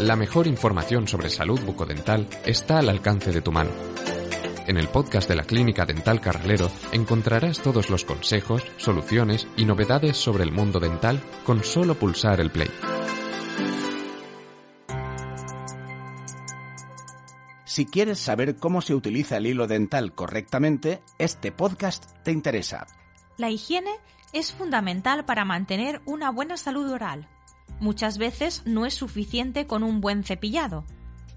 La mejor información sobre salud bucodental está al alcance de tu mano. En el podcast de la Clínica Dental Carralero encontrarás todos los consejos, soluciones y novedades sobre el mundo dental con solo pulsar el play. Si quieres saber cómo se utiliza el hilo dental correctamente, este podcast te interesa. La higiene es fundamental para mantener una buena salud oral. Muchas veces no es suficiente con un buen cepillado.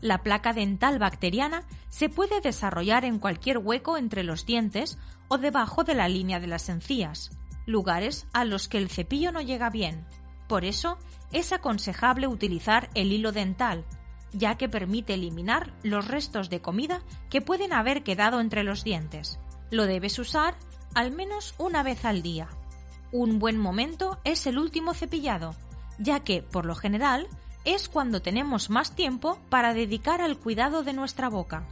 La placa dental bacteriana se puede desarrollar en cualquier hueco entre los dientes o debajo de la línea de las encías, lugares a los que el cepillo no llega bien. Por eso, es aconsejable utilizar el hilo dental, ya que permite eliminar los restos de comida que pueden haber quedado entre los dientes. Lo debes usar al menos una vez al día. Un buen momento es el último cepillado, ya que, por lo general, es cuando tenemos más tiempo para dedicar al cuidado de nuestra boca.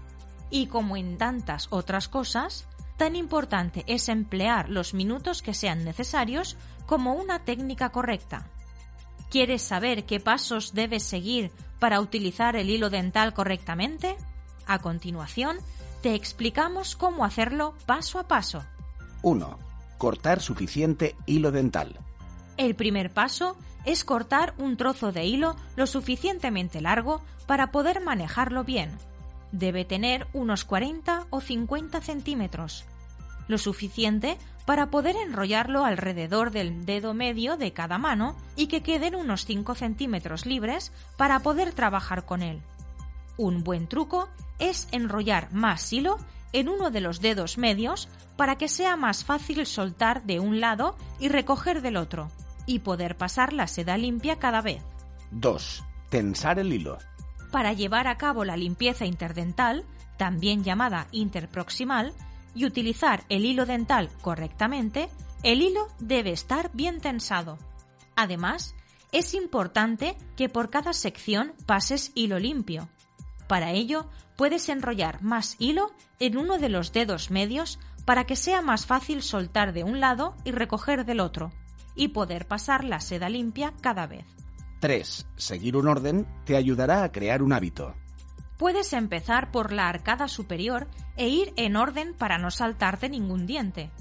Y como en tantas otras cosas, tan importante es emplear los minutos que sean necesarios como una técnica correcta. ¿Quieres saber qué pasos debes seguir para utilizar el hilo dental correctamente? A continuación, te explicamos cómo hacerlo paso a paso. 1. Cortar suficiente hilo dental. El primer paso es cortar un trozo de hilo lo suficientemente largo para poder manejarlo bien. Debe tener unos 40 o 50 centímetros, lo suficiente para poder enrollarlo alrededor del dedo medio de cada mano y que queden unos 5 centímetros libres para poder trabajar con él. Un buen truco es enrollar más hilo en uno de los dedos medios para que sea más fácil soltar de un lado y recoger del otro, y poder pasar la seda limpia cada vez. 2. Tensar el hilo. Para llevar a cabo la limpieza interdental, también llamada interproximal, y utilizar el hilo dental correctamente, el hilo debe estar bien tensado. Además, es importante que por cada sección pases hilo limpio. Para ello, puedes enrollar más hilo en uno de los dedos medios para que sea más fácil soltar de un lado y recoger del otro, y poder pasar la seda limpia cada vez. 3. Seguir un orden te ayudará a crear un hábito. Puedes empezar por la arcada superior e ir en orden para no saltarte ningún diente.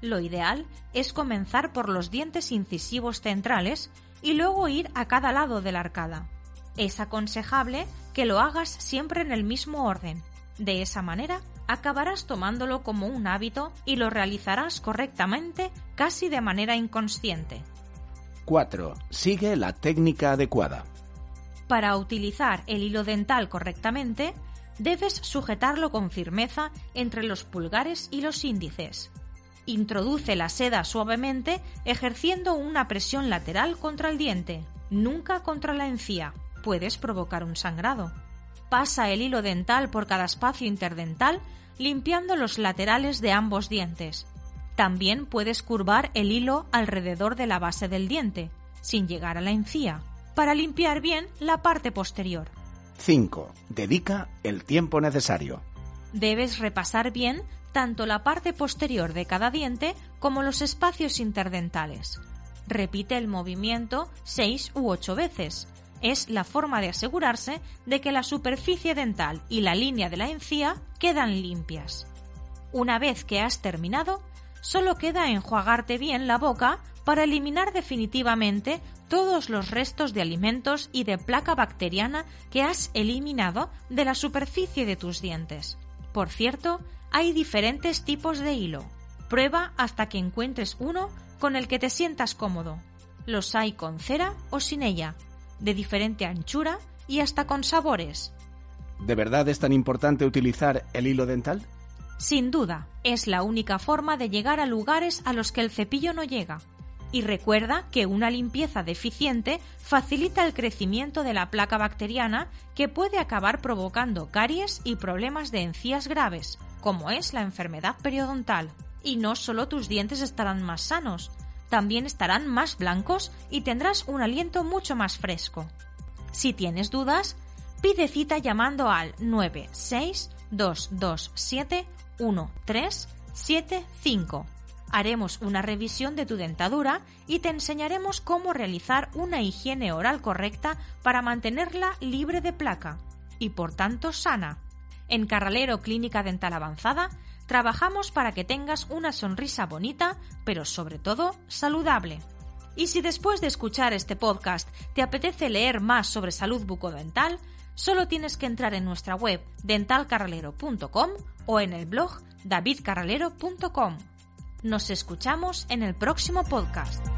Lo ideal es comenzar por los dientes incisivos centrales y luego ir a cada lado de la arcada. Es aconsejable que lo hagas siempre en el mismo orden. De esa manera acabarás tomándolo como un hábito y lo realizarás correctamente casi de manera inconsciente. 4. Sigue la técnica adecuada. Para utilizar el hilo dental correctamente, debes sujetarlo con firmeza entre los pulgares y los índices. Introduce la seda suavemente ejerciendo una presión lateral contra el diente, nunca contra la encía. Puedes provocar un sangrado. Pasa el hilo dental por cada espacio interdental limpiando los laterales de ambos dientes. También puedes curvar el hilo alrededor de la base del diente, sin llegar a la encía para limpiar bien la parte posterior. 5. Dedica el tiempo necesario. Debes repasar bien tanto la parte posterior de cada diente como los espacios interdentales. Repite el movimiento 6 u 8 veces. Es la forma de asegurarse de que la superficie dental y la línea de la encía quedan limpias. Una vez que has terminado, solo queda enjuagarte bien la boca para eliminar definitivamente todos los restos de alimentos y de placa bacteriana que has eliminado de la superficie de tus dientes. Por cierto, hay diferentes tipos de hilo. Prueba hasta que encuentres uno con el que te sientas cómodo. Los hay con cera o sin ella, de diferente anchura y hasta con sabores. ¿De verdad es tan importante utilizar el hilo dental? Sin duda, es la única forma de llegar a lugares a los que el cepillo no llega. Y recuerda que una limpieza deficiente facilita el crecimiento de la placa bacteriana que puede acabar provocando caries y problemas de encías graves, como es la enfermedad periodontal. Y no solo tus dientes estarán más sanos, también estarán más blancos y tendrás un aliento mucho más fresco. Si tienes dudas, pide cita llamando al 962271375 Haremos una revisión de tu dentadura y te enseñaremos cómo realizar una higiene oral correcta para mantenerla libre de placa y por tanto sana. En Carralero Clínica Dental Avanzada trabajamos para que tengas una sonrisa bonita, pero sobre todo saludable. Y si después de escuchar este podcast te apetece leer más sobre salud bucodental, solo tienes que entrar en nuestra web dentalcarralero.com o en el blog davidcarralero.com. Nos escuchamos en el próximo podcast.